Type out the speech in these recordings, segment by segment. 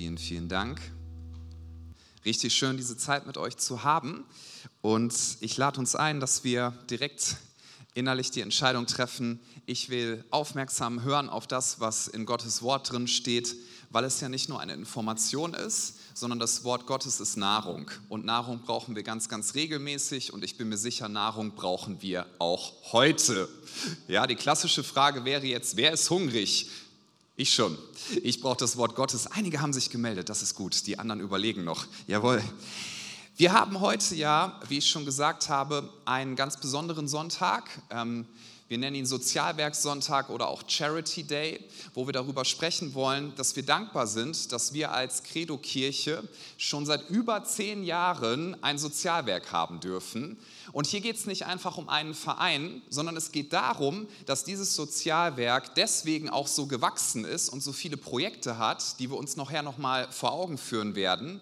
Vielen, vielen Dank. Richtig schön, diese Zeit mit euch zu haben. Und ich lade uns ein, dass wir direkt innerlich die Entscheidung treffen, ich will aufmerksam hören auf das, was in Gottes Wort drin steht, weil es ja nicht nur eine Information ist, sondern das Wort Gottes ist Nahrung. Und Nahrung brauchen wir ganz, ganz regelmäßig und ich bin mir sicher, Nahrung brauchen wir auch heute. Ja, die klassische Frage wäre jetzt, wer ist hungrig? Ich schon. Ich brauche das Wort Gottes. Einige haben sich gemeldet, das ist gut. Die anderen überlegen noch. Jawohl. Wir haben heute ja, wie ich schon gesagt habe, einen ganz besonderen Sonntag. Wir nennen ihn Sozialwerkssonntag oder auch Charity Day, wo wir darüber sprechen wollen, dass wir dankbar sind, dass wir als Credo-Kirche schon seit über zehn Jahren ein Sozialwerk haben dürfen. Und hier geht es nicht einfach um einen Verein, sondern es geht darum, dass dieses Sozialwerk deswegen auch so gewachsen ist und so viele Projekte hat, die wir uns nachher nochmal vor Augen führen werden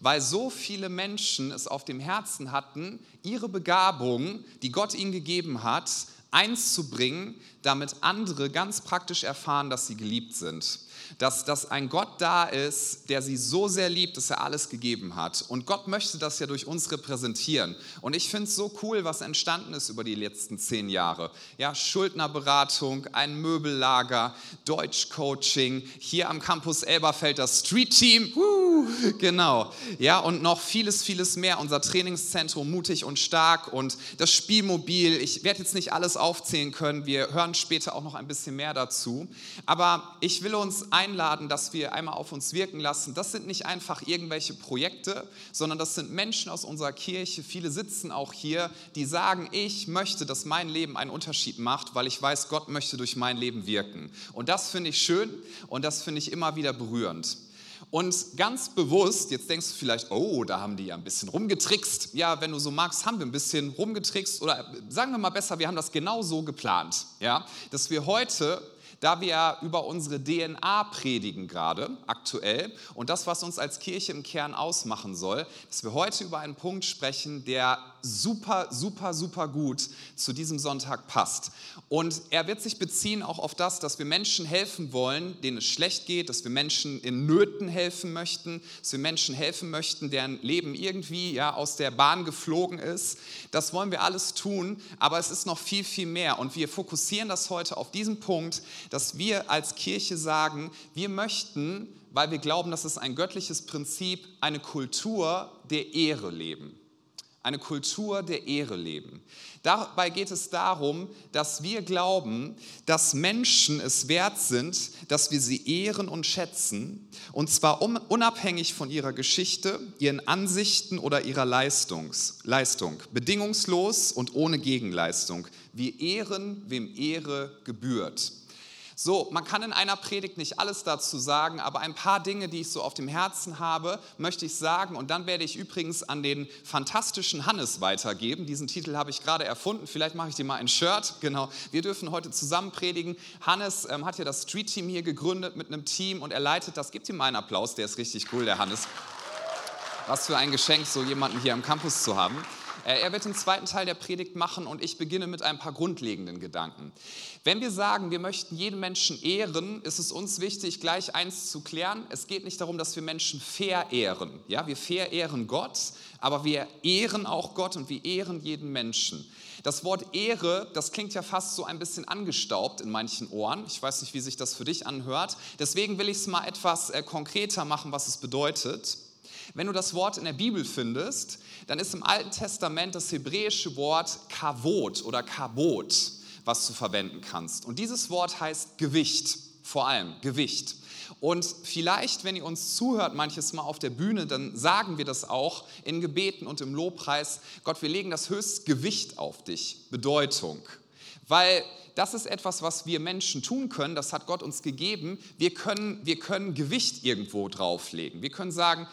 weil so viele Menschen es auf dem Herzen hatten, ihre Begabung, die Gott ihnen gegeben hat, eins zu bringen, damit andere ganz praktisch erfahren, dass sie geliebt sind dass, dass ein Gott da ist, der sie so sehr liebt, dass er alles gegeben hat. Und Gott möchte das ja durch uns repräsentieren. Und ich finde es so cool, was entstanden ist über die letzten zehn Jahre. Ja, Schuldnerberatung, ein Möbellager, Deutschcoaching, hier am Campus Elberfeld das Street Team, uh, genau. Ja, und noch vieles, vieles mehr. Unser Trainingszentrum mutig und stark und das Spielmobil. Ich werde jetzt nicht alles aufzählen können. Wir hören später auch noch ein bisschen mehr dazu. Aber ich will uns einladen, dass wir einmal auf uns wirken lassen. Das sind nicht einfach irgendwelche Projekte, sondern das sind Menschen aus unserer Kirche. Viele sitzen auch hier, die sagen, ich möchte, dass mein Leben einen Unterschied macht, weil ich weiß, Gott möchte durch mein Leben wirken. Und das finde ich schön und das finde ich immer wieder berührend. Und ganz bewusst, jetzt denkst du vielleicht, oh, da haben die ja ein bisschen rumgetrickst. Ja, wenn du so magst, haben wir ein bisschen rumgetrickst oder sagen wir mal besser, wir haben das genau so geplant, ja, dass wir heute da wir über unsere DNA predigen gerade aktuell und das, was uns als Kirche im Kern ausmachen soll, dass wir heute über einen Punkt sprechen, der super, super, super gut zu diesem Sonntag passt. Und er wird sich beziehen auch auf das, dass wir Menschen helfen wollen, denen es schlecht geht, dass wir Menschen in Nöten helfen möchten, dass wir Menschen helfen möchten, deren Leben irgendwie ja, aus der Bahn geflogen ist. Das wollen wir alles tun, aber es ist noch viel, viel mehr. Und wir fokussieren das heute auf diesen Punkt, dass wir als Kirche sagen, wir möchten, weil wir glauben, dass es ein göttliches Prinzip, eine Kultur der Ehre leben eine Kultur der Ehre leben. Dabei geht es darum, dass wir glauben, dass Menschen es wert sind, dass wir sie ehren und schätzen, und zwar unabhängig von ihrer Geschichte, ihren Ansichten oder ihrer Leistungs, Leistung, bedingungslos und ohne Gegenleistung. Wir ehren, wem Ehre gebührt. So, man kann in einer Predigt nicht alles dazu sagen, aber ein paar Dinge, die ich so auf dem Herzen habe, möchte ich sagen. Und dann werde ich übrigens an den fantastischen Hannes weitergeben. Diesen Titel habe ich gerade erfunden. Vielleicht mache ich dir mal ein Shirt. Genau. Wir dürfen heute zusammen predigen. Hannes ähm, hat ja das Street Team hier gegründet mit einem Team und er leitet das. Gebt ihm mal einen Applaus, der ist richtig cool, der Hannes. Was für ein Geschenk, so jemanden hier am Campus zu haben. Äh, er wird den zweiten Teil der Predigt machen und ich beginne mit ein paar grundlegenden Gedanken. Wenn wir sagen, wir möchten jeden Menschen ehren, ist es uns wichtig, gleich eins zu klären. Es geht nicht darum, dass wir Menschen verehren. Ja, wir verehren Gott, aber wir ehren auch Gott und wir ehren jeden Menschen. Das Wort Ehre, das klingt ja fast so ein bisschen angestaubt in manchen Ohren. Ich weiß nicht, wie sich das für dich anhört. Deswegen will ich es mal etwas äh, konkreter machen, was es bedeutet. Wenn du das Wort in der Bibel findest, dann ist im Alten Testament das hebräische Wort Kavot oder Kabot, was du verwenden kannst. Und dieses Wort heißt Gewicht, vor allem Gewicht. Und vielleicht, wenn ihr uns zuhört, manches Mal auf der Bühne, dann sagen wir das auch in Gebeten und im Lobpreis. Gott, wir legen das höchste Gewicht auf dich, Bedeutung. Weil das ist etwas, was wir Menschen tun können, das hat Gott uns gegeben. Wir können, wir können Gewicht irgendwo drauflegen. Wir können sagen,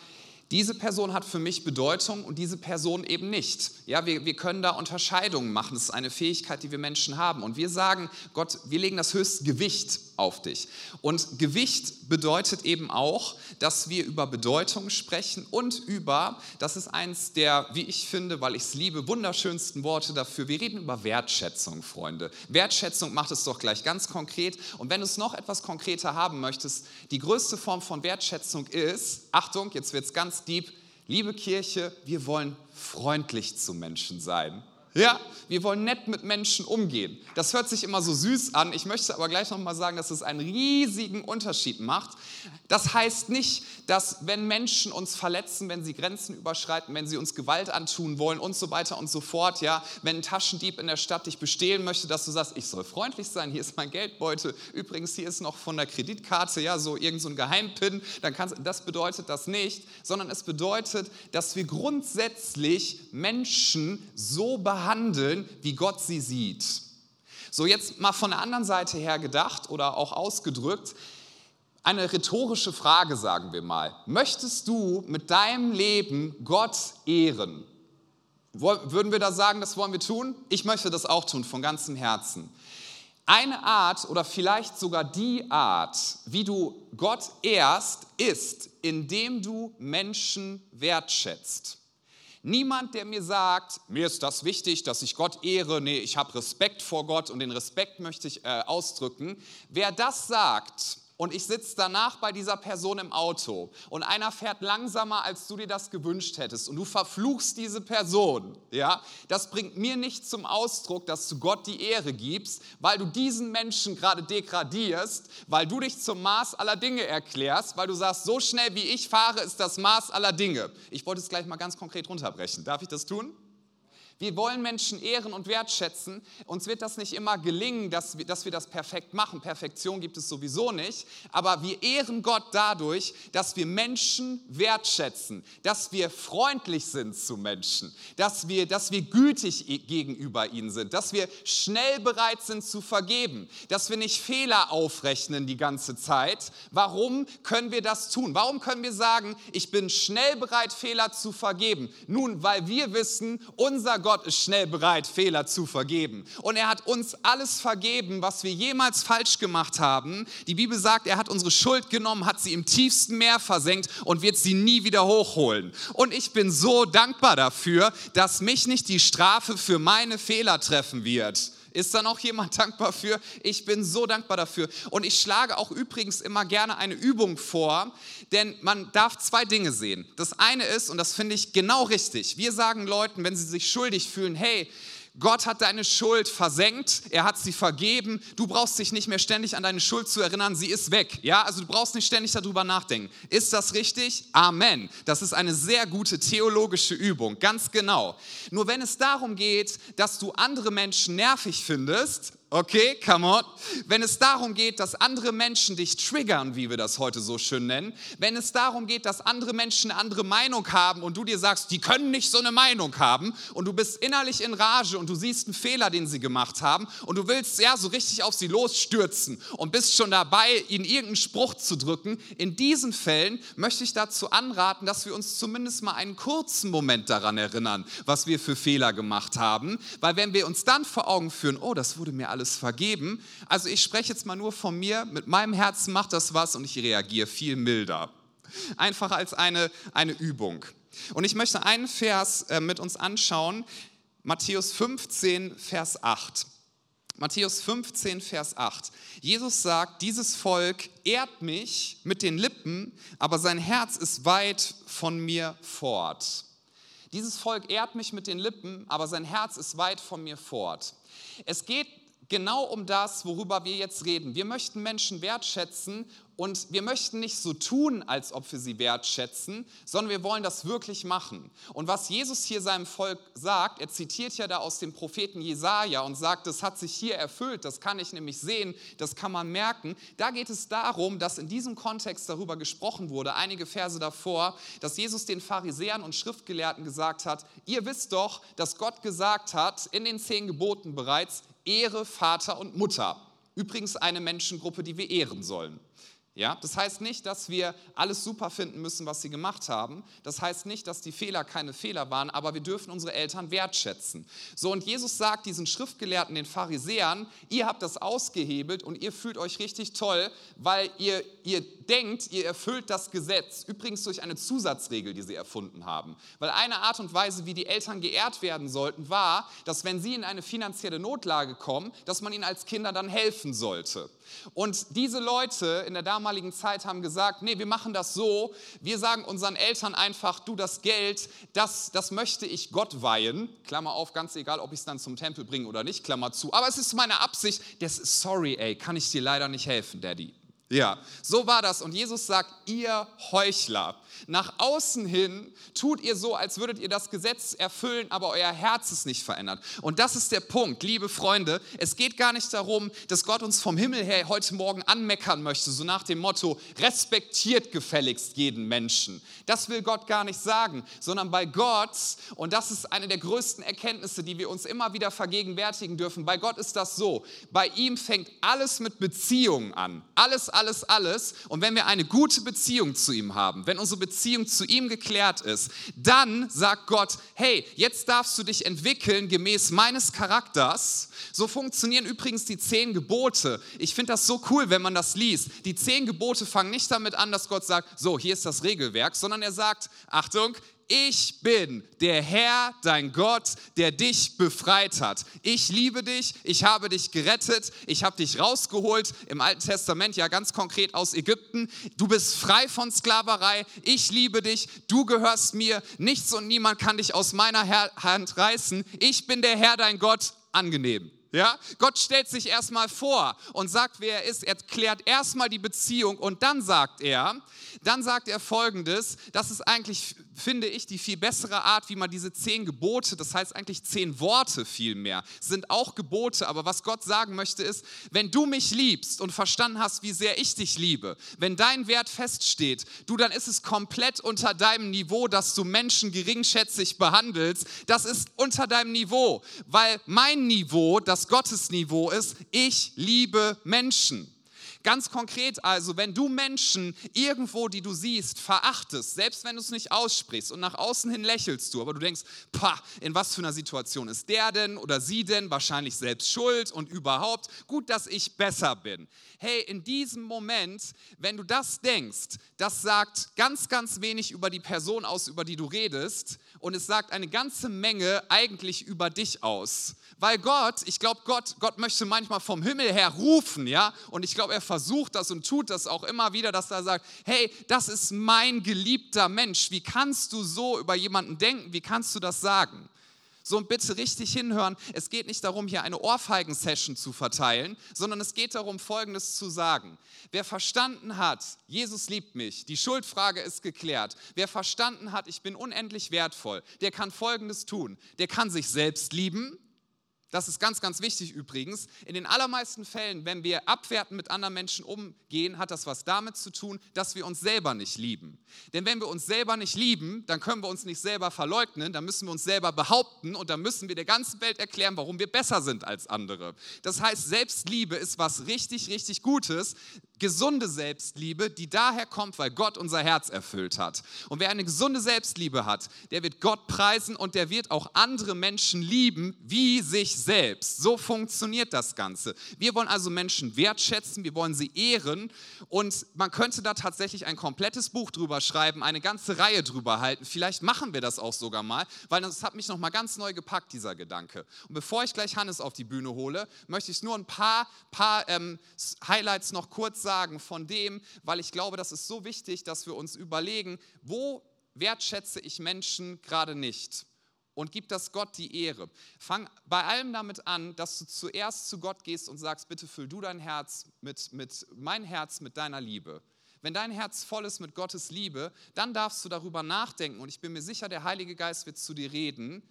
diese Person hat für mich Bedeutung und diese Person eben nicht. Ja, wir, wir können da Unterscheidungen machen. Das ist eine Fähigkeit, die wir Menschen haben. Und wir sagen, Gott, wir legen das höchste Gewicht auf dich. Und Gewicht bedeutet eben auch, dass wir über Bedeutung sprechen und über, das ist eins der, wie ich finde, weil ich es liebe, wunderschönsten Worte dafür. Wir reden über Wertschätzung, Freunde. Wertschätzung macht es doch gleich ganz konkret. Und wenn du es noch etwas konkreter haben möchtest, die größte Form von Wertschätzung ist, Achtung, jetzt wird es ganz deep, liebe Kirche, wir wollen freundlich zu Menschen sein. Ja, wir wollen nett mit Menschen umgehen. Das hört sich immer so süß an. Ich möchte aber gleich nochmal sagen, dass es einen riesigen Unterschied macht. Das heißt nicht, dass wenn Menschen uns verletzen, wenn sie Grenzen überschreiten, wenn sie uns Gewalt antun wollen und so weiter und so fort, ja, wenn ein Taschendieb in der Stadt dich bestehlen möchte, dass du sagst, ich soll freundlich sein, hier ist mein Geldbeutel, übrigens hier ist noch von der Kreditkarte, ja, so irgend so ein Geheimpin, dann kannst, das bedeutet das nicht, sondern es bedeutet, dass wir grundsätzlich Menschen so behandeln, handeln, wie Gott sie sieht. So jetzt mal von der anderen Seite her gedacht oder auch ausgedrückt, eine rhetorische Frage, sagen wir mal. Möchtest du mit deinem Leben Gott ehren? Würden wir da sagen, das wollen wir tun? Ich möchte das auch tun, von ganzem Herzen. Eine Art oder vielleicht sogar die Art, wie du Gott ehrst, ist, indem du Menschen wertschätzt. Niemand, der mir sagt, mir ist das wichtig, dass ich Gott ehre, nee, ich habe Respekt vor Gott und den Respekt möchte ich äh, ausdrücken. Wer das sagt, und ich sitze danach bei dieser Person im Auto und einer fährt langsamer, als du dir das gewünscht hättest und du verfluchst diese Person, ja, das bringt mir nicht zum Ausdruck, dass du Gott die Ehre gibst, weil du diesen Menschen gerade degradierst, weil du dich zum Maß aller Dinge erklärst, weil du sagst, so schnell wie ich fahre, ist das Maß aller Dinge. Ich wollte es gleich mal ganz konkret runterbrechen. Darf ich das tun? Wir wollen Menschen ehren und wertschätzen. Uns wird das nicht immer gelingen, dass wir, dass wir das perfekt machen. Perfektion gibt es sowieso nicht. Aber wir ehren Gott dadurch, dass wir Menschen wertschätzen, dass wir freundlich sind zu Menschen, dass wir, dass wir gütig gegenüber ihnen sind, dass wir schnell bereit sind zu vergeben, dass wir nicht Fehler aufrechnen die ganze Zeit. Warum können wir das tun? Warum können wir sagen, ich bin schnell bereit, Fehler zu vergeben? Nun, weil wir wissen, unser Gott ist schnell bereit, Fehler zu vergeben. Und er hat uns alles vergeben, was wir jemals falsch gemacht haben. Die Bibel sagt, er hat unsere Schuld genommen, hat sie im tiefsten Meer versenkt und wird sie nie wieder hochholen. Und ich bin so dankbar dafür, dass mich nicht die Strafe für meine Fehler treffen wird. Ist da noch jemand dankbar für? Ich bin so dankbar dafür. Und ich schlage auch übrigens immer gerne eine Übung vor, denn man darf zwei Dinge sehen. Das eine ist, und das finde ich genau richtig, wir sagen Leuten, wenn sie sich schuldig fühlen, hey, Gott hat deine Schuld versenkt, er hat sie vergeben. Du brauchst dich nicht mehr ständig an deine Schuld zu erinnern, sie ist weg. Ja, also du brauchst nicht ständig darüber nachdenken. Ist das richtig? Amen. Das ist eine sehr gute theologische Übung, ganz genau. Nur wenn es darum geht, dass du andere Menschen nervig findest, Okay, come on. Wenn es darum geht, dass andere Menschen dich triggern, wie wir das heute so schön nennen, wenn es darum geht, dass andere Menschen eine andere Meinung haben und du dir sagst, die können nicht so eine Meinung haben und du bist innerlich in Rage und du siehst einen Fehler, den sie gemacht haben und du willst ja so richtig auf sie losstürzen und bist schon dabei, ihnen irgendeinen Spruch zu drücken, in diesen Fällen möchte ich dazu anraten, dass wir uns zumindest mal einen kurzen Moment daran erinnern, was wir für Fehler gemacht haben, weil wenn wir uns dann vor Augen führen, oh, das wurde mir alles vergeben. Also ich spreche jetzt mal nur von mir, mit meinem Herzen macht das was und ich reagiere viel milder. Einfach als eine, eine Übung. Und ich möchte einen Vers äh, mit uns anschauen, Matthäus 15, Vers 8. Matthäus 15, Vers 8. Jesus sagt, dieses Volk ehrt mich mit den Lippen, aber sein Herz ist weit von mir fort. Dieses Volk ehrt mich mit den Lippen, aber sein Herz ist weit von mir fort. Es geht genau um das, worüber wir jetzt reden. Wir möchten Menschen wertschätzen und wir möchten nicht so tun, als ob wir sie wertschätzen, sondern wir wollen das wirklich machen. Und was Jesus hier seinem Volk sagt, er zitiert ja da aus dem Propheten Jesaja und sagt, das hat sich hier erfüllt, das kann ich nämlich sehen, das kann man merken. Da geht es darum, dass in diesem Kontext darüber gesprochen wurde, einige Verse davor, dass Jesus den Pharisäern und Schriftgelehrten gesagt hat, ihr wisst doch, dass Gott gesagt hat, in den zehn Geboten bereits, Ehre Vater und Mutter. Übrigens eine Menschengruppe, die wir ehren sollen. Ja, das heißt nicht, dass wir alles super finden müssen, was sie gemacht haben. Das heißt nicht, dass die Fehler keine Fehler waren, aber wir dürfen unsere Eltern wertschätzen. So, und Jesus sagt diesen Schriftgelehrten, den Pharisäern, ihr habt das ausgehebelt und ihr fühlt euch richtig toll, weil ihr, ihr denkt, ihr erfüllt das Gesetz. Übrigens durch eine Zusatzregel, die sie erfunden haben. Weil eine Art und Weise, wie die Eltern geehrt werden sollten, war, dass wenn sie in eine finanzielle Notlage kommen, dass man ihnen als Kinder dann helfen sollte. Und diese Leute in der damaligen Zeit haben gesagt, nee, wir machen das so, wir sagen unseren Eltern einfach, du, das Geld, das, das möchte ich Gott weihen, Klammer auf, ganz egal, ob ich es dann zum Tempel bringe oder nicht, Klammer zu, aber es ist meine Absicht, das ist sorry, ey, kann ich dir leider nicht helfen, Daddy. Ja, so war das. Und Jesus sagt, ihr Heuchler. Nach außen hin tut ihr so, als würdet ihr das Gesetz erfüllen, aber euer Herz ist nicht verändert. Und das ist der Punkt, liebe Freunde. Es geht gar nicht darum, dass Gott uns vom Himmel her heute Morgen anmeckern möchte, so nach dem Motto, respektiert gefälligst jeden Menschen. Das will Gott gar nicht sagen, sondern bei Gott, und das ist eine der größten Erkenntnisse, die wir uns immer wieder vergegenwärtigen dürfen, bei Gott ist das so, bei ihm fängt alles mit Beziehungen an. Alles, alles, alles. Und wenn wir eine gute Beziehung zu ihm haben, wenn unsere Beziehung zu ihm geklärt ist, dann sagt Gott, hey, jetzt darfst du dich entwickeln gemäß meines Charakters. So funktionieren übrigens die zehn Gebote. Ich finde das so cool, wenn man das liest. Die zehn Gebote fangen nicht damit an, dass Gott sagt, so, hier ist das Regelwerk, sondern er sagt, Achtung, ich bin der Herr, dein Gott, der dich befreit hat. Ich liebe dich, ich habe dich gerettet, ich habe dich rausgeholt, im Alten Testament ja ganz konkret aus Ägypten. Du bist frei von Sklaverei, ich liebe dich, du gehörst mir, nichts und niemand kann dich aus meiner Hand reißen. Ich bin der Herr, dein Gott, angenehm. Ja? Gott stellt sich erstmal vor und sagt, wer er ist. Er klärt erstmal die Beziehung und dann sagt er, dann sagt er folgendes, das ist eigentlich, finde ich, die viel bessere Art, wie man diese zehn Gebote, das heißt eigentlich zehn Worte vielmehr, sind auch Gebote, aber was Gott sagen möchte ist, wenn du mich liebst und verstanden hast, wie sehr ich dich liebe, wenn dein Wert feststeht, du, dann ist es komplett unter deinem Niveau, dass du Menschen geringschätzig behandelst, das ist unter deinem Niveau, weil mein Niveau, das Gottes Niveau ist, ich liebe Menschen. Ganz konkret also, wenn du Menschen irgendwo, die du siehst, verachtest, selbst wenn du es nicht aussprichst und nach außen hin lächelst du, aber du denkst, pah, in was für einer Situation ist der denn oder sie denn? Wahrscheinlich selbst schuld und überhaupt, gut, dass ich besser bin. Hey, in diesem Moment, wenn du das denkst, das sagt ganz, ganz wenig über die Person aus, über die du redest und es sagt eine ganze Menge eigentlich über dich aus. Weil Gott, ich glaube, Gott, Gott möchte manchmal vom Himmel her rufen, ja, und ich glaube, er versucht das und tut das auch immer wieder, dass er sagt, hey, das ist mein geliebter Mensch. Wie kannst du so über jemanden denken? Wie kannst du das sagen? So und bitte richtig hinhören, es geht nicht darum, hier eine Ohrfeigen-Session zu verteilen, sondern es geht darum, Folgendes zu sagen. Wer verstanden hat, Jesus liebt mich, die Schuldfrage ist geklärt. Wer verstanden hat, ich bin unendlich wertvoll, der kann Folgendes tun. Der kann sich selbst lieben, das ist ganz, ganz wichtig übrigens. In den allermeisten Fällen, wenn wir abwertend mit anderen Menschen umgehen, hat das was damit zu tun, dass wir uns selber nicht lieben. Denn wenn wir uns selber nicht lieben, dann können wir uns nicht selber verleugnen, dann müssen wir uns selber behaupten und dann müssen wir der ganzen Welt erklären, warum wir besser sind als andere. Das heißt, Selbstliebe ist was richtig, richtig Gutes gesunde Selbstliebe, die daher kommt, weil Gott unser Herz erfüllt hat. Und wer eine gesunde Selbstliebe hat, der wird Gott preisen und der wird auch andere Menschen lieben wie sich selbst. So funktioniert das Ganze. Wir wollen also Menschen wertschätzen, wir wollen sie ehren und man könnte da tatsächlich ein komplettes Buch drüber schreiben, eine ganze Reihe drüber halten. Vielleicht machen wir das auch sogar mal, weil das hat mich noch mal ganz neu gepackt, dieser Gedanke. Und bevor ich gleich Hannes auf die Bühne hole, möchte ich nur ein paar, paar ähm, Highlights noch kurz sagen von dem, weil ich glaube, das ist so wichtig, dass wir uns überlegen, wo wertschätze ich Menschen gerade nicht und gib das Gott die Ehre. Fang bei allem damit an, dass du zuerst zu Gott gehst und sagst, bitte füll du dein Herz mit, mit mein Herz mit deiner Liebe. Wenn dein Herz voll ist mit Gottes Liebe, dann darfst du darüber nachdenken und ich bin mir sicher, der Heilige Geist wird zu dir reden.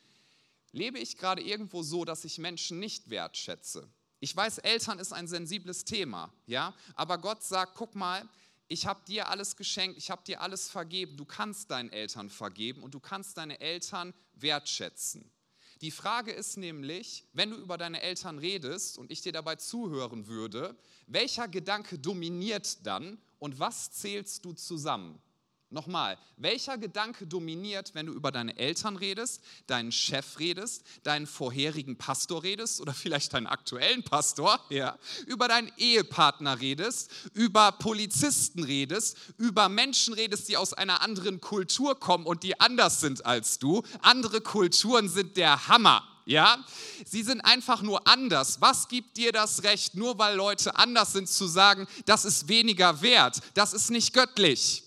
Lebe ich gerade irgendwo so, dass ich Menschen nicht wertschätze? Ich weiß, Eltern ist ein sensibles Thema, ja, aber Gott sagt, guck mal, ich habe dir alles geschenkt, ich habe dir alles vergeben, du kannst deinen Eltern vergeben und du kannst deine Eltern wertschätzen. Die Frage ist nämlich, wenn du über deine Eltern redest und ich dir dabei zuhören würde, welcher Gedanke dominiert dann und was zählst du zusammen? Nochmal, welcher Gedanke dominiert, wenn du über deine Eltern redest, deinen Chef redest, deinen vorherigen Pastor redest oder vielleicht deinen aktuellen Pastor, ja, über deinen Ehepartner redest, über Polizisten redest, über Menschen redest, die aus einer anderen Kultur kommen und die anders sind als du. Andere Kulturen sind der Hammer. Ja, sie sind einfach nur anders. Was gibt dir das Recht, nur weil Leute anders sind, zu sagen, das ist weniger wert, das ist nicht göttlich?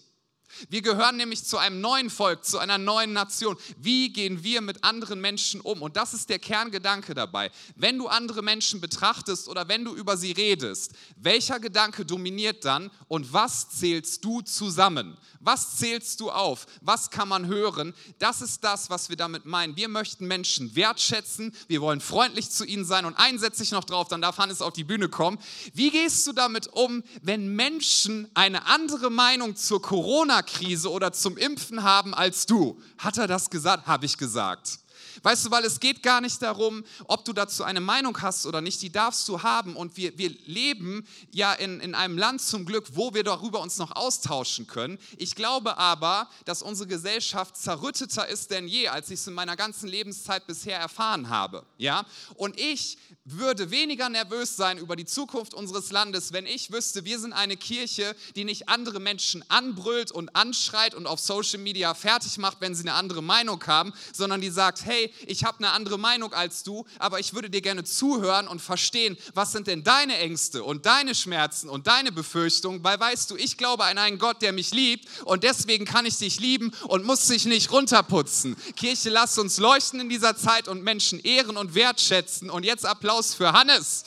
Wir gehören nämlich zu einem neuen Volk, zu einer neuen Nation. Wie gehen wir mit anderen Menschen um? Und das ist der Kerngedanke dabei. Wenn du andere Menschen betrachtest oder wenn du über sie redest, welcher Gedanke dominiert dann und was zählst du zusammen? Was zählst du auf? Was kann man hören? Das ist das, was wir damit meinen. Wir möchten Menschen wertschätzen, wir wollen freundlich zu ihnen sein und einen setze ich noch drauf, dann darf Hannes auf die Bühne kommen. Wie gehst du damit um, wenn Menschen eine andere Meinung zur Corona Corona-Krise oder zum Impfen haben als du. Hat er das gesagt? Habe ich gesagt. Weißt du, weil es geht gar nicht darum, ob du dazu eine Meinung hast oder nicht, die darfst du haben. Und wir, wir leben ja in, in einem Land zum Glück, wo wir darüber uns noch austauschen können. Ich glaube aber, dass unsere Gesellschaft zerrütteter ist denn je, als ich es in meiner ganzen Lebenszeit bisher erfahren habe. Ja? Und ich würde weniger nervös sein über die Zukunft unseres Landes, wenn ich wüsste, wir sind eine Kirche, die nicht andere Menschen anbrüllt und anschreit und auf Social Media fertig macht, wenn sie eine andere Meinung haben, sondern die sagt, hey, ich habe eine andere Meinung als du, aber ich würde dir gerne zuhören und verstehen, was sind denn deine Ängste und deine Schmerzen und deine Befürchtungen, weil weißt du, ich glaube an einen Gott, der mich liebt und deswegen kann ich dich lieben und muss dich nicht runterputzen. Kirche, lass uns leuchten in dieser Zeit und Menschen ehren und wertschätzen und jetzt Applaus für Hannes.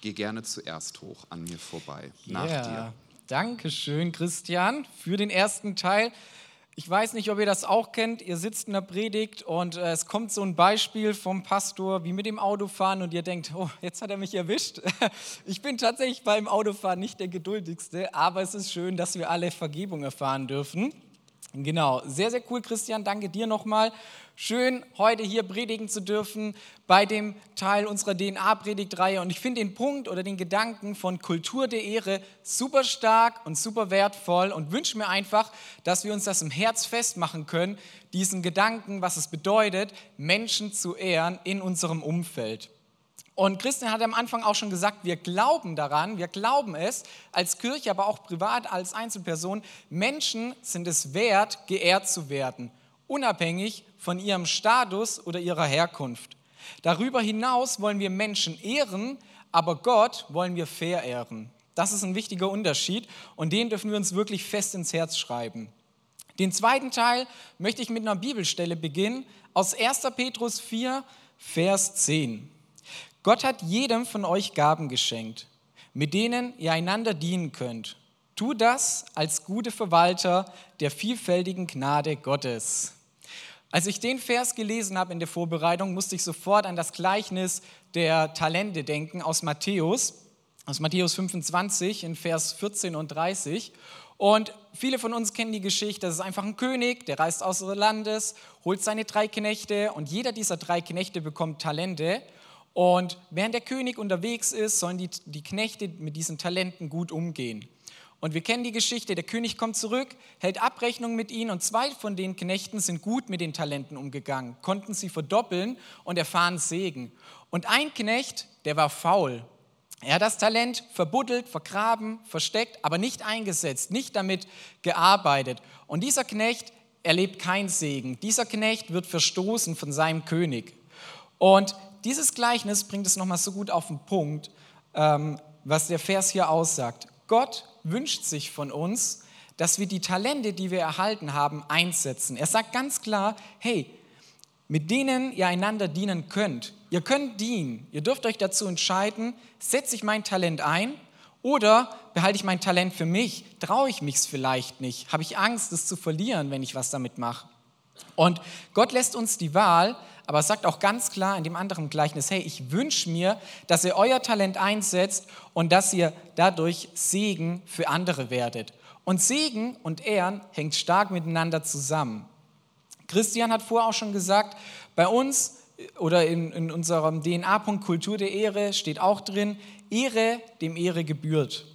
Geh gerne zuerst hoch an mir vorbei. Nach yeah. dir. Dankeschön, Christian, für den ersten Teil. Ich weiß nicht, ob ihr das auch kennt. Ihr sitzt in der Predigt und äh, es kommt so ein Beispiel vom Pastor, wie mit dem Autofahren und ihr denkt, oh, jetzt hat er mich erwischt. Ich bin tatsächlich beim Autofahren nicht der geduldigste, aber es ist schön, dass wir alle Vergebung erfahren dürfen. Genau, sehr, sehr cool, Christian. Danke dir nochmal. Schön, heute hier predigen zu dürfen bei dem Teil unserer DNA-Predigtreihe. Und ich finde den Punkt oder den Gedanken von Kultur der Ehre super stark und super wertvoll und wünsche mir einfach, dass wir uns das im Herz festmachen können, diesen Gedanken, was es bedeutet, Menschen zu ehren in unserem Umfeld. Und Christian hat am Anfang auch schon gesagt, wir glauben daran, wir glauben es als Kirche, aber auch privat als Einzelperson. Menschen sind es wert, geehrt zu werden, unabhängig von ihrem Status oder ihrer Herkunft. Darüber hinaus wollen wir Menschen ehren, aber Gott wollen wir verehren. Das ist ein wichtiger Unterschied und den dürfen wir uns wirklich fest ins Herz schreiben. Den zweiten Teil möchte ich mit einer Bibelstelle beginnen aus 1. Petrus 4, Vers 10. Gott hat jedem von euch Gaben geschenkt, mit denen ihr einander dienen könnt. Tu das als gute Verwalter der vielfältigen Gnade Gottes. Als ich den Vers gelesen habe in der Vorbereitung, musste ich sofort an das Gleichnis der Talente denken aus Matthäus, aus Matthäus 25 in Vers 14 und 30. Und viele von uns kennen die Geschichte, das ist einfach ein König, der reist aus des Landes, holt seine drei Knechte und jeder dieser drei Knechte bekommt Talente. Und während der König unterwegs ist, sollen die, die Knechte mit diesen Talenten gut umgehen. Und wir kennen die Geschichte, der König kommt zurück, hält Abrechnung mit ihnen und zwei von den Knechten sind gut mit den Talenten umgegangen, konnten sie verdoppeln und erfahren Segen. Und ein Knecht, der war faul. Er hat das Talent verbuddelt, vergraben, versteckt, aber nicht eingesetzt, nicht damit gearbeitet. Und dieser Knecht erlebt keinen Segen. Dieser Knecht wird verstoßen von seinem König. Und dieses Gleichnis bringt es nochmal so gut auf den Punkt, ähm, was der Vers hier aussagt. Gott wünscht sich von uns, dass wir die Talente, die wir erhalten haben, einsetzen. Er sagt ganz klar, hey, mit denen ihr einander dienen könnt. Ihr könnt dienen. Ihr dürft euch dazu entscheiden, setze ich mein Talent ein oder behalte ich mein Talent für mich? Traue ich mich es vielleicht nicht? Habe ich Angst, es zu verlieren, wenn ich was damit mache? Und Gott lässt uns die Wahl, aber sagt auch ganz klar in dem anderen Gleichnis, hey, ich wünsche mir, dass ihr euer Talent einsetzt und dass ihr dadurch Segen für andere werdet. Und Segen und Ehren hängt stark miteinander zusammen. Christian hat vorher auch schon gesagt, bei uns oder in, in unserem DNA-Punkt Kultur der Ehre steht auch drin, Ehre dem Ehre gebührt.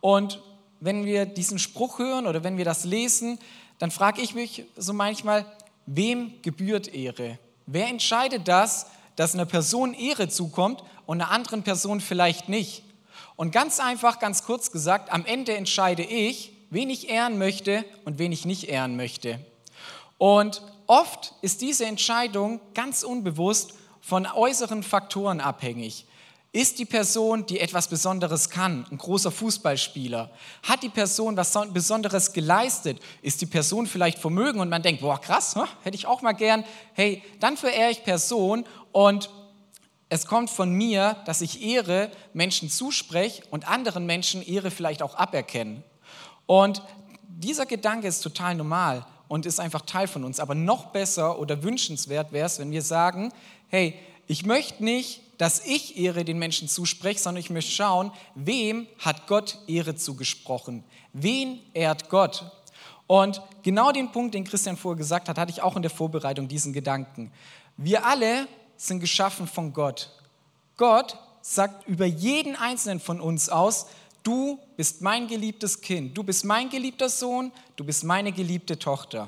Und wenn wir diesen Spruch hören oder wenn wir das lesen, dann frage ich mich so manchmal, wem gebührt Ehre? Wer entscheidet das, dass einer Person Ehre zukommt und einer anderen Person vielleicht nicht? Und ganz einfach, ganz kurz gesagt, am Ende entscheide ich, wen ich ehren möchte und wen ich nicht ehren möchte. Und oft ist diese Entscheidung ganz unbewusst von äußeren Faktoren abhängig. Ist die Person, die etwas Besonderes kann, ein großer Fußballspieler? Hat die Person was Besonderes geleistet? Ist die Person vielleicht vermögen und man denkt, boah, krass, hätte ich auch mal gern. Hey, dann verehre ich Person und es kommt von mir, dass ich Ehre Menschen zuspreche und anderen Menschen Ehre vielleicht auch aberkennen. Und dieser Gedanke ist total normal und ist einfach Teil von uns. Aber noch besser oder wünschenswert wäre es, wenn wir sagen, hey, ich möchte nicht, dass ich Ehre den Menschen zuspreche, sondern ich möchte schauen, wem hat Gott Ehre zugesprochen? Wen ehrt Gott? Und genau den Punkt, den Christian vorher gesagt hat, hatte ich auch in der Vorbereitung diesen Gedanken. Wir alle sind geschaffen von Gott. Gott sagt über jeden einzelnen von uns aus, du bist mein geliebtes Kind, du bist mein geliebter Sohn, du bist meine geliebte Tochter.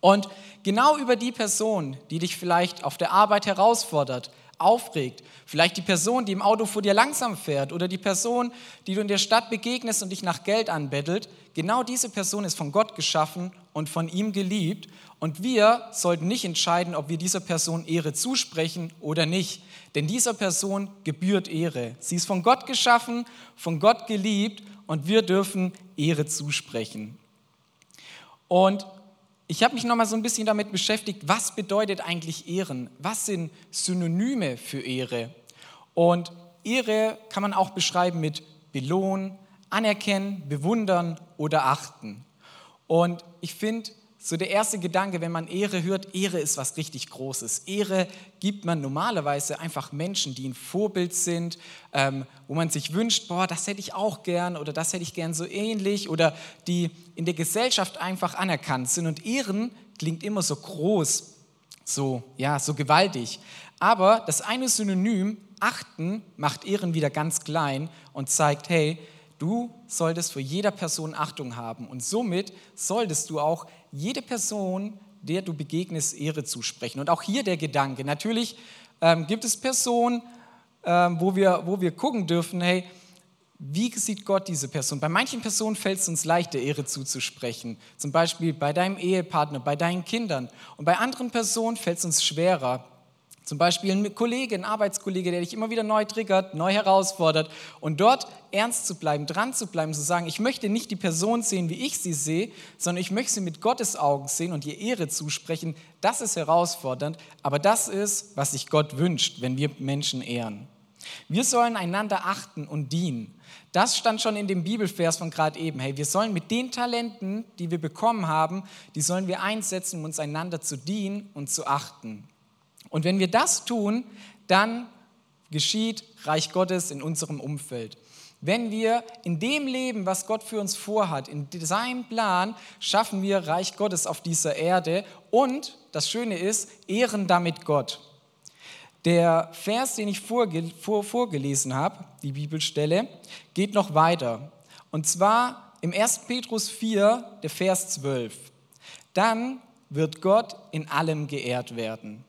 Und genau über die Person, die dich vielleicht auf der Arbeit herausfordert, aufregt, vielleicht die Person, die im Auto vor dir langsam fährt oder die Person, die du in der Stadt begegnest und dich nach Geld anbettelt, genau diese Person ist von Gott geschaffen und von ihm geliebt. Und wir sollten nicht entscheiden, ob wir dieser Person Ehre zusprechen oder nicht. Denn dieser Person gebührt Ehre. Sie ist von Gott geschaffen, von Gott geliebt und wir dürfen Ehre zusprechen. Und ich habe mich noch mal so ein bisschen damit beschäftigt, was bedeutet eigentlich Ehren? Was sind Synonyme für Ehre? Und Ehre kann man auch beschreiben mit belohnen, anerkennen, bewundern oder achten. Und ich finde, so der erste Gedanke, wenn man Ehre hört, Ehre ist was richtig Großes. Ehre gibt man normalerweise einfach Menschen, die ein Vorbild sind, ähm, wo man sich wünscht, boah, das hätte ich auch gern oder das hätte ich gern so ähnlich oder die in der Gesellschaft einfach anerkannt sind. Und Ehren klingt immer so groß, so, ja, so gewaltig. Aber das eine Synonym, achten, macht Ehren wieder ganz klein und zeigt, hey, Du solltest für jede Person Achtung haben und somit solltest du auch jede Person, der du begegnest, Ehre zusprechen. Und auch hier der Gedanke, natürlich ähm, gibt es Personen, ähm, wo, wir, wo wir gucken dürfen, hey, wie sieht Gott diese Person? Bei manchen Personen fällt es uns leichter, Ehre zuzusprechen. Zum Beispiel bei deinem Ehepartner, bei deinen Kindern. Und bei anderen Personen fällt es uns schwerer. Zum Beispiel ein Kollege, ein Arbeitskollege, der dich immer wieder neu triggert, neu herausfordert. Und dort ernst zu bleiben, dran zu bleiben, zu sagen, ich möchte nicht die Person sehen, wie ich sie sehe, sondern ich möchte sie mit Gottes Augen sehen und ihr Ehre zusprechen. Das ist herausfordernd, aber das ist, was sich Gott wünscht, wenn wir Menschen ehren. Wir sollen einander achten und dienen. Das stand schon in dem Bibelvers von gerade eben. Hey, wir sollen mit den Talenten, die wir bekommen haben, die sollen wir einsetzen, um uns einander zu dienen und zu achten. Und wenn wir das tun, dann geschieht Reich Gottes in unserem Umfeld. Wenn wir in dem Leben, was Gott für uns vorhat, in seinem Plan, schaffen wir Reich Gottes auf dieser Erde und das Schöne ist, ehren damit Gott. Der Vers, den ich vorge vor, vorgelesen habe, die Bibelstelle, geht noch weiter. Und zwar im 1. Petrus 4, der Vers 12. Dann wird Gott in allem geehrt werden.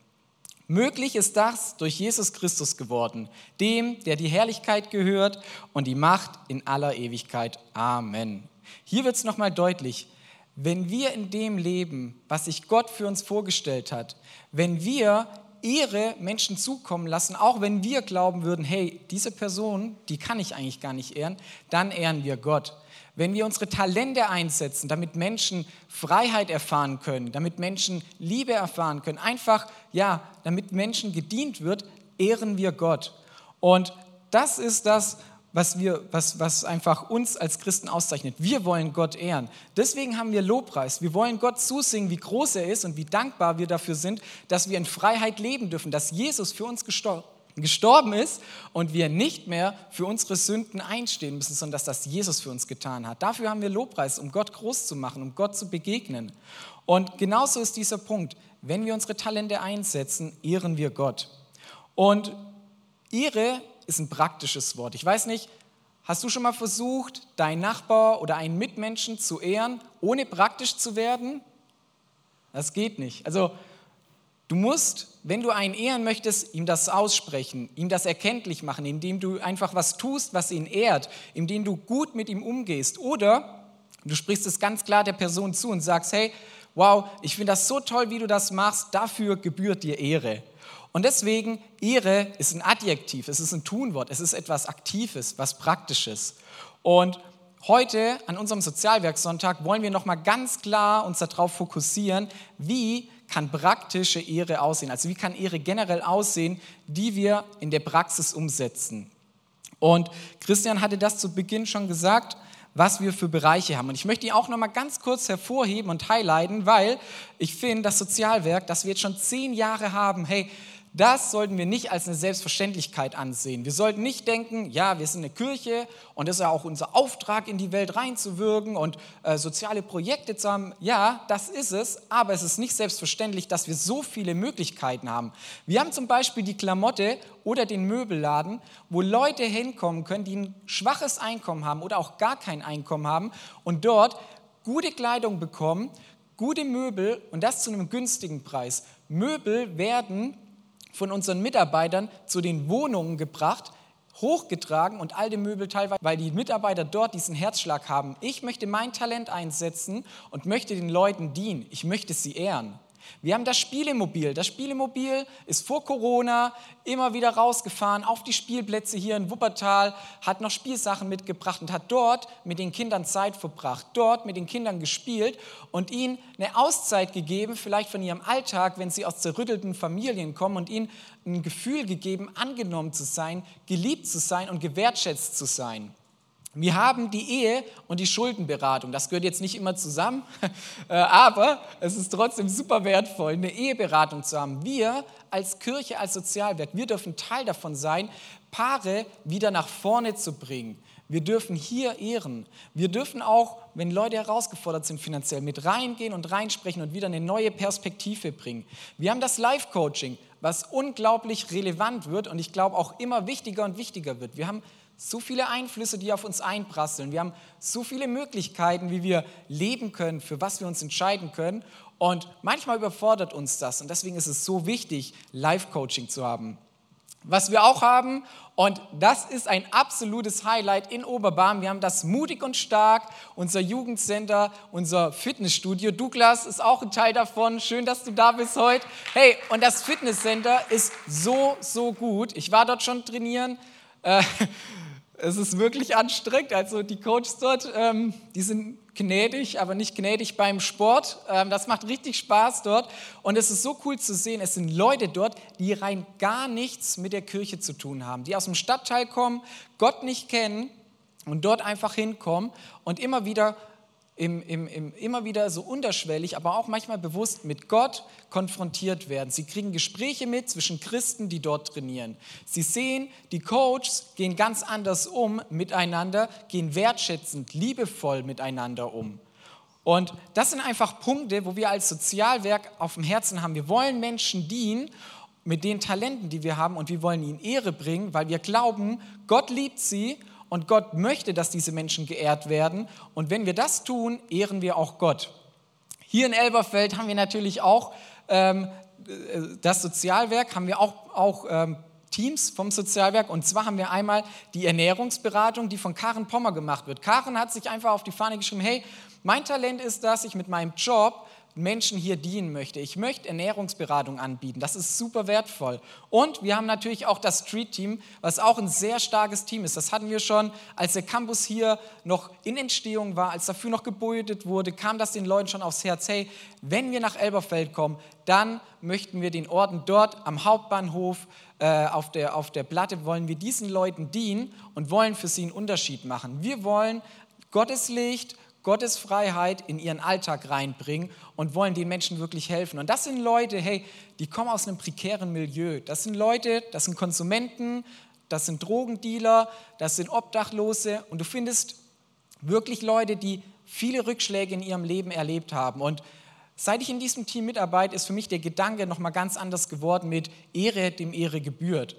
Möglich ist das durch Jesus Christus geworden, dem, der die Herrlichkeit gehört und die Macht in aller Ewigkeit. Amen. Hier wird es nochmal deutlich, wenn wir in dem leben, was sich Gott für uns vorgestellt hat, wenn wir Ehre Menschen zukommen lassen, auch wenn wir glauben würden, hey, diese Person, die kann ich eigentlich gar nicht ehren, dann ehren wir Gott wenn wir unsere Talente einsetzen, damit Menschen Freiheit erfahren können, damit Menschen Liebe erfahren können, einfach, ja, damit Menschen gedient wird, ehren wir Gott. Und das ist das, was, wir, was, was einfach uns als Christen auszeichnet. Wir wollen Gott ehren. Deswegen haben wir Lobpreis. Wir wollen Gott zusingen, wie groß er ist und wie dankbar wir dafür sind, dass wir in Freiheit leben dürfen, dass Jesus für uns gestorben gestorben ist und wir nicht mehr für unsere Sünden einstehen müssen, sondern dass das Jesus für uns getan hat. Dafür haben wir Lobpreis, um Gott groß zu machen, um Gott zu begegnen. Und genauso ist dieser Punkt. wenn wir unsere Talente einsetzen, ehren wir Gott. Und Ehre ist ein praktisches Wort. Ich weiß nicht, hast du schon mal versucht, deinen Nachbar oder einen Mitmenschen zu ehren, ohne praktisch zu werden? Das geht nicht. Also du musst, wenn du einen ehren möchtest, ihm das aussprechen, ihm das erkenntlich machen, indem du einfach was tust, was ihn ehrt, indem du gut mit ihm umgehst. Oder du sprichst es ganz klar der Person zu und sagst, hey, wow, ich finde das so toll, wie du das machst, dafür gebührt dir Ehre. Und deswegen, Ehre ist ein Adjektiv, es ist ein Tunwort, es ist etwas Aktives, was Praktisches. Und heute an unserem Sozialwerksonntag wollen wir nochmal ganz klar uns darauf fokussieren, wie kann praktische Ehre aussehen, also wie kann Ehre generell aussehen, die wir in der Praxis umsetzen. Und Christian hatte das zu Beginn schon gesagt, was wir für Bereiche haben. Und ich möchte die auch noch mal ganz kurz hervorheben und highlighten, weil ich finde, das Sozialwerk, das wir jetzt schon zehn Jahre haben, hey, das sollten wir nicht als eine Selbstverständlichkeit ansehen. Wir sollten nicht denken, ja, wir sind eine Kirche und das ist ja auch unser Auftrag, in die Welt reinzuwirken und äh, soziale Projekte zu haben. Ja, das ist es, aber es ist nicht selbstverständlich, dass wir so viele Möglichkeiten haben. Wir haben zum Beispiel die Klamotte oder den Möbelladen, wo Leute hinkommen können, die ein schwaches Einkommen haben oder auch gar kein Einkommen haben und dort gute Kleidung bekommen, gute Möbel und das zu einem günstigen Preis. Möbel werden von unseren Mitarbeitern zu den Wohnungen gebracht, hochgetragen und alte Möbel teilweise, weil die Mitarbeiter dort diesen Herzschlag haben. Ich möchte mein Talent einsetzen und möchte den Leuten dienen. Ich möchte sie ehren. Wir haben das Spielemobil. Das Spielemobil ist vor Corona immer wieder rausgefahren auf die Spielplätze hier in Wuppertal, hat noch Spielsachen mitgebracht und hat dort mit den Kindern Zeit verbracht, dort mit den Kindern gespielt und ihnen eine Auszeit gegeben, vielleicht von ihrem Alltag, wenn sie aus zerrüttelten Familien kommen und ihnen ein Gefühl gegeben, angenommen zu sein, geliebt zu sein und gewertschätzt zu sein. Wir haben die Ehe und die Schuldenberatung. Das gehört jetzt nicht immer zusammen, äh, aber es ist trotzdem super wertvoll, eine Eheberatung zu haben. Wir als Kirche, als Sozialwerk, wir dürfen Teil davon sein, Paare wieder nach vorne zu bringen. Wir dürfen hier ehren. Wir dürfen auch, wenn Leute herausgefordert sind finanziell, mit reingehen und reinsprechen und wieder eine neue Perspektive bringen. Wir haben das Life-Coaching, was unglaublich relevant wird und ich glaube auch immer wichtiger und wichtiger wird. Wir haben so viele Einflüsse, die auf uns einprasseln. Wir haben so viele Möglichkeiten, wie wir leben können, für was wir uns entscheiden können. Und manchmal überfordert uns das. Und deswegen ist es so wichtig, Life-Coaching zu haben. Was wir auch haben, und das ist ein absolutes Highlight in Oberbarm, wir haben das Mutig und Stark, unser Jugendcenter, unser Fitnessstudio. Douglas ist auch ein Teil davon. Schön, dass du da bist heute. Hey, und das Fitnesscenter ist so, so gut. Ich war dort schon trainieren. Äh, es ist wirklich anstrengend. Also die Coaches dort, ähm, die sind gnädig, aber nicht gnädig beim Sport. Ähm, das macht richtig Spaß dort. Und es ist so cool zu sehen, es sind Leute dort, die rein gar nichts mit der Kirche zu tun haben, die aus dem Stadtteil kommen, Gott nicht kennen und dort einfach hinkommen und immer wieder im, im, im, immer wieder so unterschwellig, aber auch manchmal bewusst mit Gott konfrontiert werden. Sie kriegen Gespräche mit zwischen Christen, die dort trainieren. Sie sehen, die Coaches gehen ganz anders um miteinander, gehen wertschätzend, liebevoll miteinander um. Und das sind einfach Punkte, wo wir als Sozialwerk auf dem Herzen haben. Wir wollen Menschen dienen mit den Talenten, die wir haben und wir wollen ihnen Ehre bringen, weil wir glauben, Gott liebt sie und Gott möchte, dass diese Menschen geehrt werden. Und wenn wir das tun, ehren wir auch Gott. Hier in Elberfeld haben wir natürlich auch ähm, das Sozialwerk, haben wir auch, auch ähm, Teams vom Sozialwerk. Und zwar haben wir einmal die Ernährungsberatung, die von Karen Pommer gemacht wird. Karen hat sich einfach auf die Fahne geschrieben, hey, mein Talent ist, dass ich mit meinem Job Menschen hier dienen möchte. Ich möchte Ernährungsberatung anbieten. Das ist super wertvoll. Und wir haben natürlich auch das Street Team, was auch ein sehr starkes Team ist. Das hatten wir schon, als der Campus hier noch in Entstehung war, als dafür noch gebeutelt wurde, kam das den Leuten schon aufs Herz. Hey, wenn wir nach Elberfeld kommen, dann möchten wir den Orden dort am Hauptbahnhof äh, auf, der, auf der Platte, wollen wir diesen Leuten dienen und wollen für sie einen Unterschied machen. Wir wollen Gottes Licht, Gottes Freiheit in ihren Alltag reinbringen und wollen den Menschen wirklich helfen. Und das sind Leute, hey, die kommen aus einem prekären Milieu. Das sind Leute, das sind Konsumenten, das sind Drogendealer, das sind Obdachlose. Und du findest wirklich Leute, die viele Rückschläge in ihrem Leben erlebt haben. Und Seit ich in diesem Team mitarbeite, ist für mich der Gedanke nochmal ganz anders geworden mit Ehre, dem Ehre gebührt.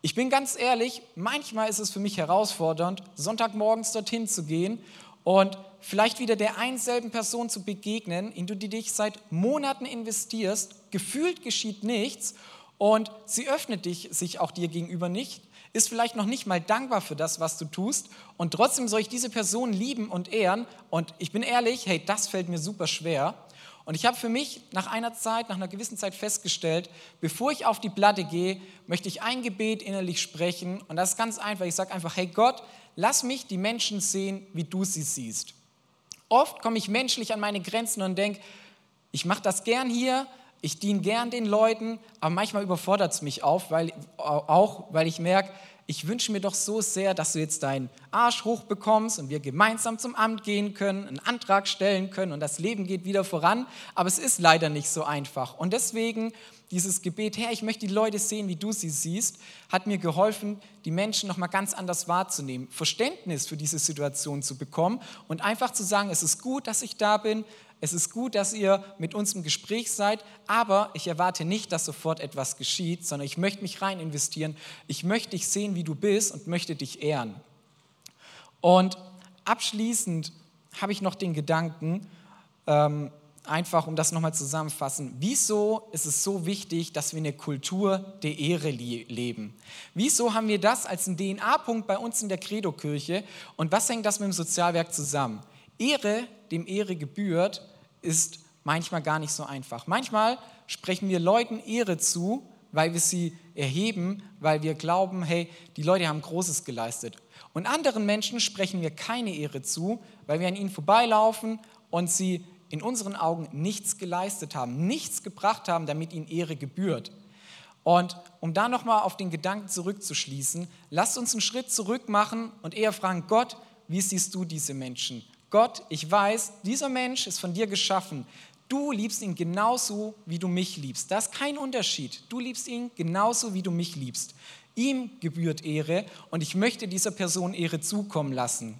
Ich bin ganz ehrlich, manchmal ist es für mich herausfordernd, Sonntagmorgens dorthin zu gehen und vielleicht wieder der einselben Person zu begegnen, in die du dich seit Monaten investierst, gefühlt geschieht nichts und sie öffnet dich, sich auch dir gegenüber nicht, ist vielleicht noch nicht mal dankbar für das, was du tust und trotzdem soll ich diese Person lieben und ehren und ich bin ehrlich, hey, das fällt mir super schwer. Und ich habe für mich nach einer Zeit, nach einer gewissen Zeit festgestellt, bevor ich auf die Platte gehe, möchte ich ein Gebet innerlich sprechen. Und das ist ganz einfach. Ich sage einfach, hey Gott, lass mich die Menschen sehen, wie du sie siehst. Oft komme ich menschlich an meine Grenzen und denke, ich mache das gern hier, ich diene gern den Leuten, aber manchmal überfordert es mich auf, weil, auch, weil ich merke, ich wünsche mir doch so sehr, dass du jetzt deinen Arsch hochbekommst und wir gemeinsam zum Amt gehen können, einen Antrag stellen können und das Leben geht wieder voran. Aber es ist leider nicht so einfach. Und deswegen dieses Gebet, Herr, ich möchte die Leute sehen, wie du sie siehst, hat mir geholfen, die Menschen nochmal ganz anders wahrzunehmen, Verständnis für diese Situation zu bekommen und einfach zu sagen, es ist gut, dass ich da bin, es ist gut, dass ihr mit uns im Gespräch seid, aber ich erwarte nicht, dass sofort etwas geschieht, sondern ich möchte mich rein investieren. Ich möchte dich sehen, wie du bist und möchte dich ehren. Und abschließend habe ich noch den Gedanken, ähm, einfach um das nochmal zusammenfassen, wieso ist es so wichtig, dass wir eine Kultur der Ehre leben? Wieso haben wir das als einen DNA-Punkt bei uns in der Credo-Kirche und was hängt das mit dem Sozialwerk zusammen? Ehre, dem Ehre gebührt, ist manchmal gar nicht so einfach. Manchmal sprechen wir Leuten Ehre zu, weil wir sie erheben, weil wir glauben, hey, die Leute haben Großes geleistet. Und anderen Menschen sprechen wir keine Ehre zu, weil wir an ihnen vorbeilaufen und sie in unseren Augen nichts geleistet haben, nichts gebracht haben, damit ihnen Ehre gebührt. Und um da nochmal auf den Gedanken zurückzuschließen, lasst uns einen Schritt zurück machen und eher fragen, Gott, wie siehst du diese Menschen? Gott, ich weiß, dieser Mensch ist von dir geschaffen. Du liebst ihn genauso, wie du mich liebst. Da ist kein Unterschied. Du liebst ihn genauso, wie du mich liebst. Ihm gebührt Ehre und ich möchte dieser Person Ehre zukommen lassen.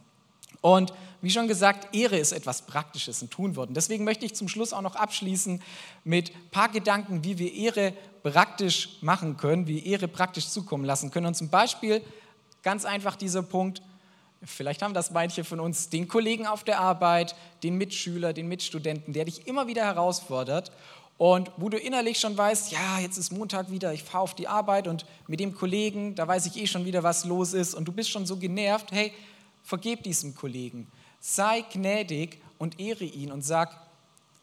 Und wie schon gesagt, Ehre ist etwas Praktisches und tun worden. Deswegen möchte ich zum Schluss auch noch abschließen mit ein paar Gedanken, wie wir Ehre praktisch machen können, wie Ehre praktisch zukommen lassen können. Und zum Beispiel ganz einfach dieser Punkt, Vielleicht haben das manche von uns, den Kollegen auf der Arbeit, den Mitschüler, den Mitstudenten, der dich immer wieder herausfordert und wo du innerlich schon weißt, ja, jetzt ist Montag wieder, ich fahre auf die Arbeit und mit dem Kollegen, da weiß ich eh schon wieder, was los ist und du bist schon so genervt, hey, vergeb diesem Kollegen, sei gnädig und ehre ihn und sag,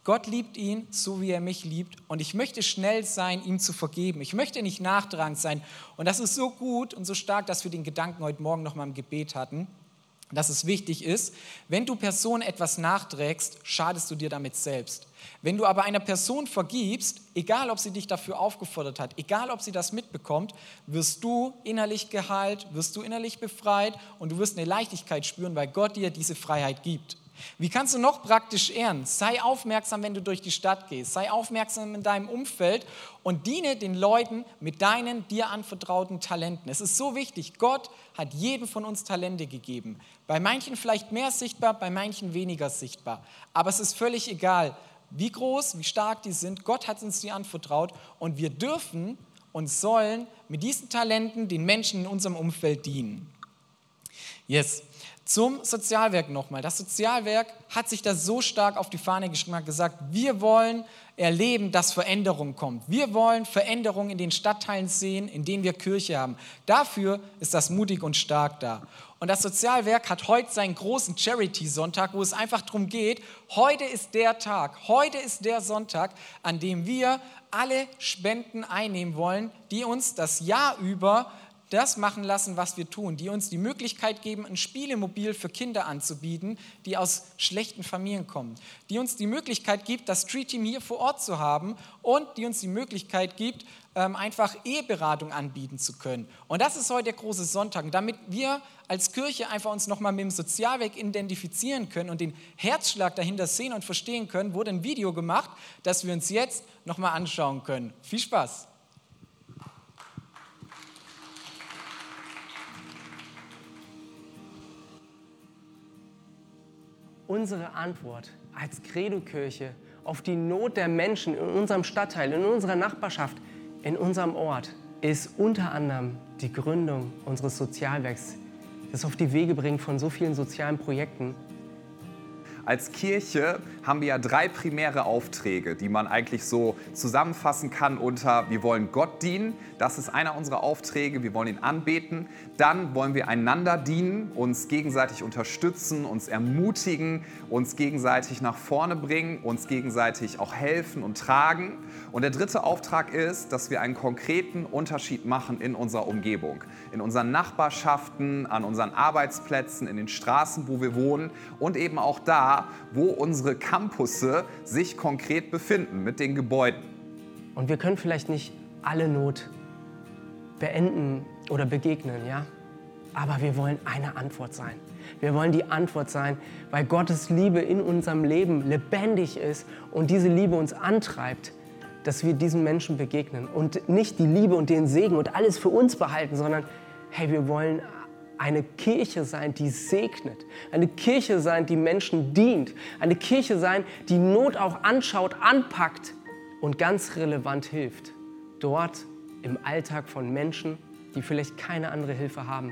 Gott liebt ihn, so wie er mich liebt. Und ich möchte schnell sein, ihm zu vergeben. Ich möchte nicht nachtragend sein. Und das ist so gut und so stark, dass wir den Gedanken heute Morgen noch mal im Gebet hatten dass es wichtig ist, wenn du Personen etwas nachträgst, schadest du dir damit selbst. Wenn du aber einer Person vergibst, egal ob sie dich dafür aufgefordert hat, egal ob sie das mitbekommt, wirst du innerlich geheilt, wirst du innerlich befreit und du wirst eine Leichtigkeit spüren, weil Gott dir diese Freiheit gibt. Wie kannst du noch praktisch ehren? Sei aufmerksam, wenn du durch die Stadt gehst. Sei aufmerksam in deinem Umfeld und diene den Leuten mit deinen dir anvertrauten Talenten. Es ist so wichtig. Gott hat jedem von uns Talente gegeben. Bei manchen vielleicht mehr sichtbar, bei manchen weniger sichtbar. Aber es ist völlig egal, wie groß, wie stark die sind. Gott hat uns die anvertraut und wir dürfen und sollen mit diesen Talenten den Menschen in unserem Umfeld dienen. Yes. Zum Sozialwerk nochmal. Das Sozialwerk hat sich da so stark auf die Fahne geschrieben, hat gesagt, wir wollen erleben, dass Veränderung kommt. Wir wollen Veränderung in den Stadtteilen sehen, in denen wir Kirche haben. Dafür ist das mutig und stark da. Und das Sozialwerk hat heute seinen großen Charity-Sonntag, wo es einfach darum geht, heute ist der Tag, heute ist der Sonntag, an dem wir alle Spenden einnehmen wollen, die uns das Jahr über das machen lassen, was wir tun, die uns die Möglichkeit geben, ein Spielemobil für Kinder anzubieten, die aus schlechten Familien kommen, die uns die Möglichkeit gibt, das Street Team hier vor Ort zu haben und die uns die Möglichkeit gibt, ähm, einfach Eheberatung anbieten zu können. Und das ist heute der große Sonntag. Damit wir als Kirche einfach uns nochmal mit dem Sozialweg identifizieren können und den Herzschlag dahinter sehen und verstehen können, wurde ein Video gemacht, das wir uns jetzt nochmal anschauen können. Viel Spaß! Unsere Antwort als Credo-Kirche auf die Not der Menschen in unserem Stadtteil, in unserer Nachbarschaft, in unserem Ort, ist unter anderem die Gründung unseres Sozialwerks, das auf die Wege bringen von so vielen sozialen Projekten als Kirche haben wir ja drei primäre Aufträge, die man eigentlich so zusammenfassen kann unter, wir wollen Gott dienen, das ist einer unserer Aufträge, wir wollen ihn anbeten, dann wollen wir einander dienen, uns gegenseitig unterstützen, uns ermutigen, uns gegenseitig nach vorne bringen, uns gegenseitig auch helfen und tragen. Und der dritte Auftrag ist, dass wir einen konkreten Unterschied machen in unserer Umgebung, in unseren Nachbarschaften, an unseren Arbeitsplätzen, in den Straßen, wo wir wohnen und eben auch da, wo unsere Campusse sich konkret befinden mit den Gebäuden. Und wir können vielleicht nicht alle Not beenden oder begegnen, ja? Aber wir wollen eine Antwort sein. Wir wollen die Antwort sein, weil Gottes Liebe in unserem Leben lebendig ist und diese Liebe uns antreibt, dass wir diesen Menschen begegnen und nicht die Liebe und den Segen und alles für uns behalten, sondern hey, wir wollen eine Kirche sein, die segnet, eine Kirche sein, die Menschen dient, eine Kirche sein, die Not auch anschaut, anpackt und ganz relevant hilft. Dort im Alltag von Menschen, die vielleicht keine andere Hilfe haben.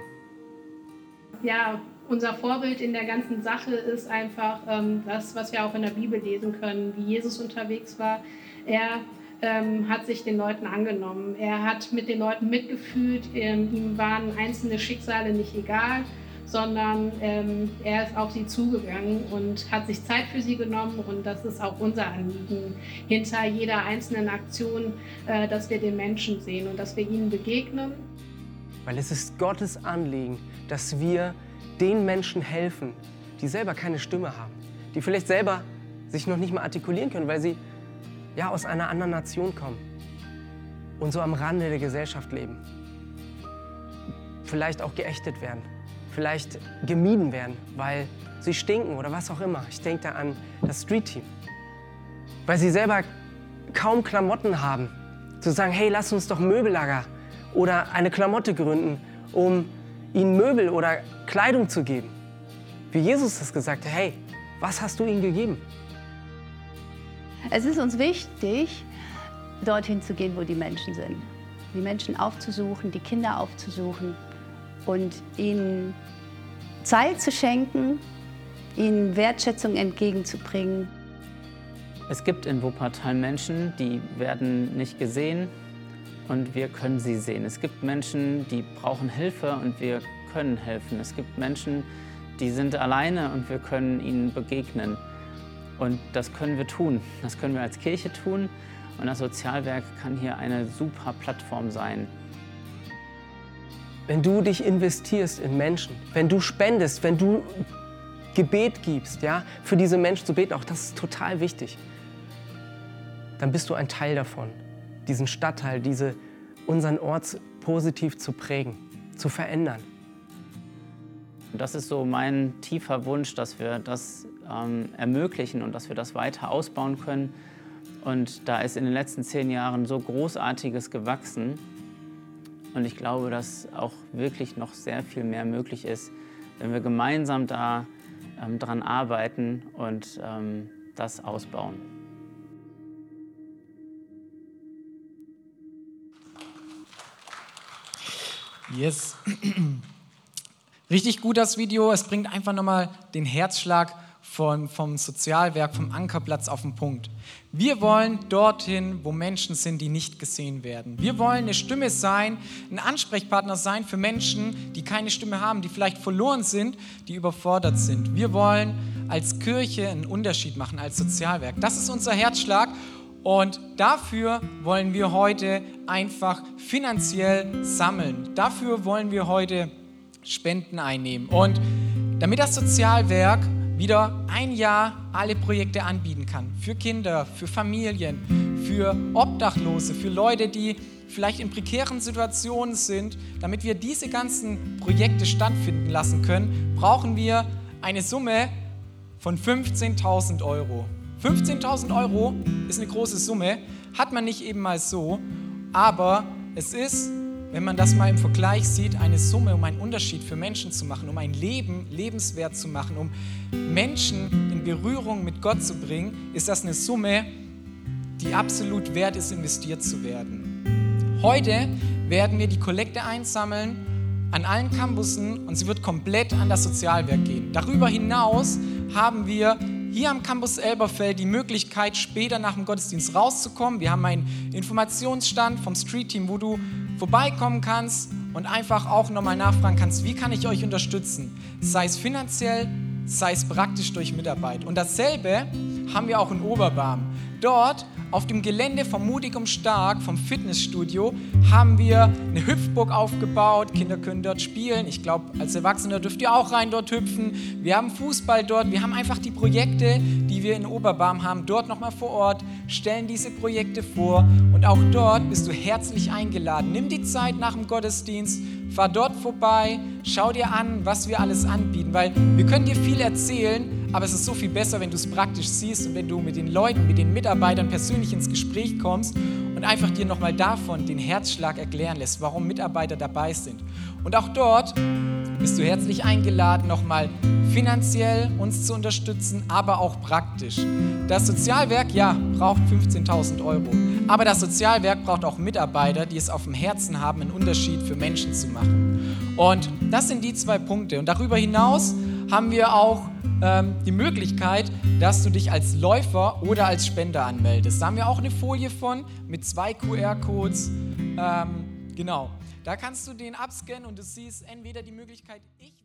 Ja, unser Vorbild in der ganzen Sache ist einfach ähm, das, was wir auch in der Bibel lesen können, wie Jesus unterwegs war. Er ähm, hat sich den Leuten angenommen. Er hat mit den Leuten mitgefühlt. Ähm, ihm waren einzelne Schicksale nicht egal, sondern ähm, er ist auf sie zugegangen und hat sich Zeit für sie genommen. Und das ist auch unser Anliegen hinter jeder einzelnen Aktion, äh, dass wir den Menschen sehen und dass wir ihnen begegnen. Weil es ist Gottes Anliegen, dass wir den Menschen helfen, die selber keine Stimme haben, die vielleicht selber sich noch nicht mal artikulieren können, weil sie ja, aus einer anderen Nation kommen und so am Rande der Gesellschaft leben. Vielleicht auch geächtet werden, vielleicht gemieden werden, weil sie stinken oder was auch immer. Ich denke da an das Street Team. Weil sie selber kaum Klamotten haben. Zu sagen, hey, lass uns doch Möbellager oder eine Klamotte gründen, um ihnen Möbel oder Kleidung zu geben. Wie Jesus das gesagt hat, hey, was hast du ihnen gegeben? Es ist uns wichtig, dorthin zu gehen, wo die Menschen sind. Die Menschen aufzusuchen, die Kinder aufzusuchen und ihnen Zeit zu schenken, ihnen Wertschätzung entgegenzubringen. Es gibt in Wuppertal Menschen, die werden nicht gesehen und wir können sie sehen. Es gibt Menschen, die brauchen Hilfe und wir können helfen. Es gibt Menschen, die sind alleine und wir können ihnen begegnen. Und das können wir tun. Das können wir als Kirche tun. Und das Sozialwerk kann hier eine super Plattform sein. Wenn du dich investierst in Menschen, wenn du spendest, wenn du Gebet gibst, ja, für diese Menschen zu beten, auch das ist total wichtig, dann bist du ein Teil davon, diesen Stadtteil, diese, unseren Ort positiv zu prägen, zu verändern. Das ist so mein tiefer Wunsch, dass wir das ähm, ermöglichen und dass wir das weiter ausbauen können. Und da ist in den letzten zehn Jahren so Großartiges gewachsen. Und ich glaube, dass auch wirklich noch sehr viel mehr möglich ist, wenn wir gemeinsam da ähm, dran arbeiten und ähm, das ausbauen. Yes. Richtig gut das Video. Es bringt einfach nochmal den Herzschlag von, vom Sozialwerk, vom Ankerplatz auf den Punkt. Wir wollen dorthin, wo Menschen sind, die nicht gesehen werden. Wir wollen eine Stimme sein, ein Ansprechpartner sein für Menschen, die keine Stimme haben, die vielleicht verloren sind, die überfordert sind. Wir wollen als Kirche einen Unterschied machen, als Sozialwerk. Das ist unser Herzschlag. Und dafür wollen wir heute einfach finanziell sammeln. Dafür wollen wir heute Spenden einnehmen. Und damit das Sozialwerk wieder ein Jahr alle Projekte anbieten kann. Für Kinder, für Familien, für Obdachlose, für Leute, die vielleicht in prekären Situationen sind. Damit wir diese ganzen Projekte stattfinden lassen können, brauchen wir eine Summe von 15.000 Euro. 15.000 Euro ist eine große Summe, hat man nicht eben mal so, aber es ist wenn man das mal im Vergleich sieht, eine Summe, um einen Unterschied für Menschen zu machen, um ein Leben lebenswert zu machen, um Menschen in Berührung mit Gott zu bringen, ist das eine Summe, die absolut wert ist, investiert zu werden. Heute werden wir die Kollekte einsammeln an allen Campussen und sie wird komplett an das Sozialwerk gehen. Darüber hinaus haben wir hier am Campus Elberfeld die Möglichkeit, später nach dem Gottesdienst rauszukommen. Wir haben einen Informationsstand vom Street Team, wo du vorbeikommen kannst und einfach auch nochmal nachfragen kannst, wie kann ich euch unterstützen? Sei es finanziell, sei es praktisch durch Mitarbeit. Und dasselbe haben wir auch in Oberbarm. Dort auf dem Gelände vom und Stark, vom Fitnessstudio, haben wir eine Hüpfburg aufgebaut. Kinder können dort spielen. Ich glaube, als Erwachsener dürft ihr auch rein dort hüpfen. Wir haben Fußball dort. Wir haben einfach die Projekte, die wir in Oberbarm haben, dort nochmal vor Ort, stellen diese Projekte vor. Und auch dort bist du herzlich eingeladen. Nimm die Zeit nach dem Gottesdienst, fahr dort vorbei, schau dir an, was wir alles anbieten, weil wir können dir viel erzählen, aber es ist so viel besser, wenn du es praktisch siehst und wenn du mit den Leuten, mit den Mitarbeitern persönlich ins Gespräch kommst und einfach dir nochmal davon den Herzschlag erklären lässt, warum Mitarbeiter dabei sind. Und auch dort bist du herzlich eingeladen, nochmal finanziell uns zu unterstützen, aber auch praktisch. Das Sozialwerk, ja, braucht 15.000 Euro. Aber das Sozialwerk braucht auch Mitarbeiter, die es auf dem Herzen haben, einen Unterschied für Menschen zu machen. Und das sind die zwei Punkte. Und darüber hinaus haben wir auch ähm, die Möglichkeit, dass du dich als Läufer oder als Spender anmeldest. Da haben wir auch eine Folie von mit zwei QR-Codes. Ähm, genau. Da kannst du den abscannen und du siehst entweder die Möglichkeit, ich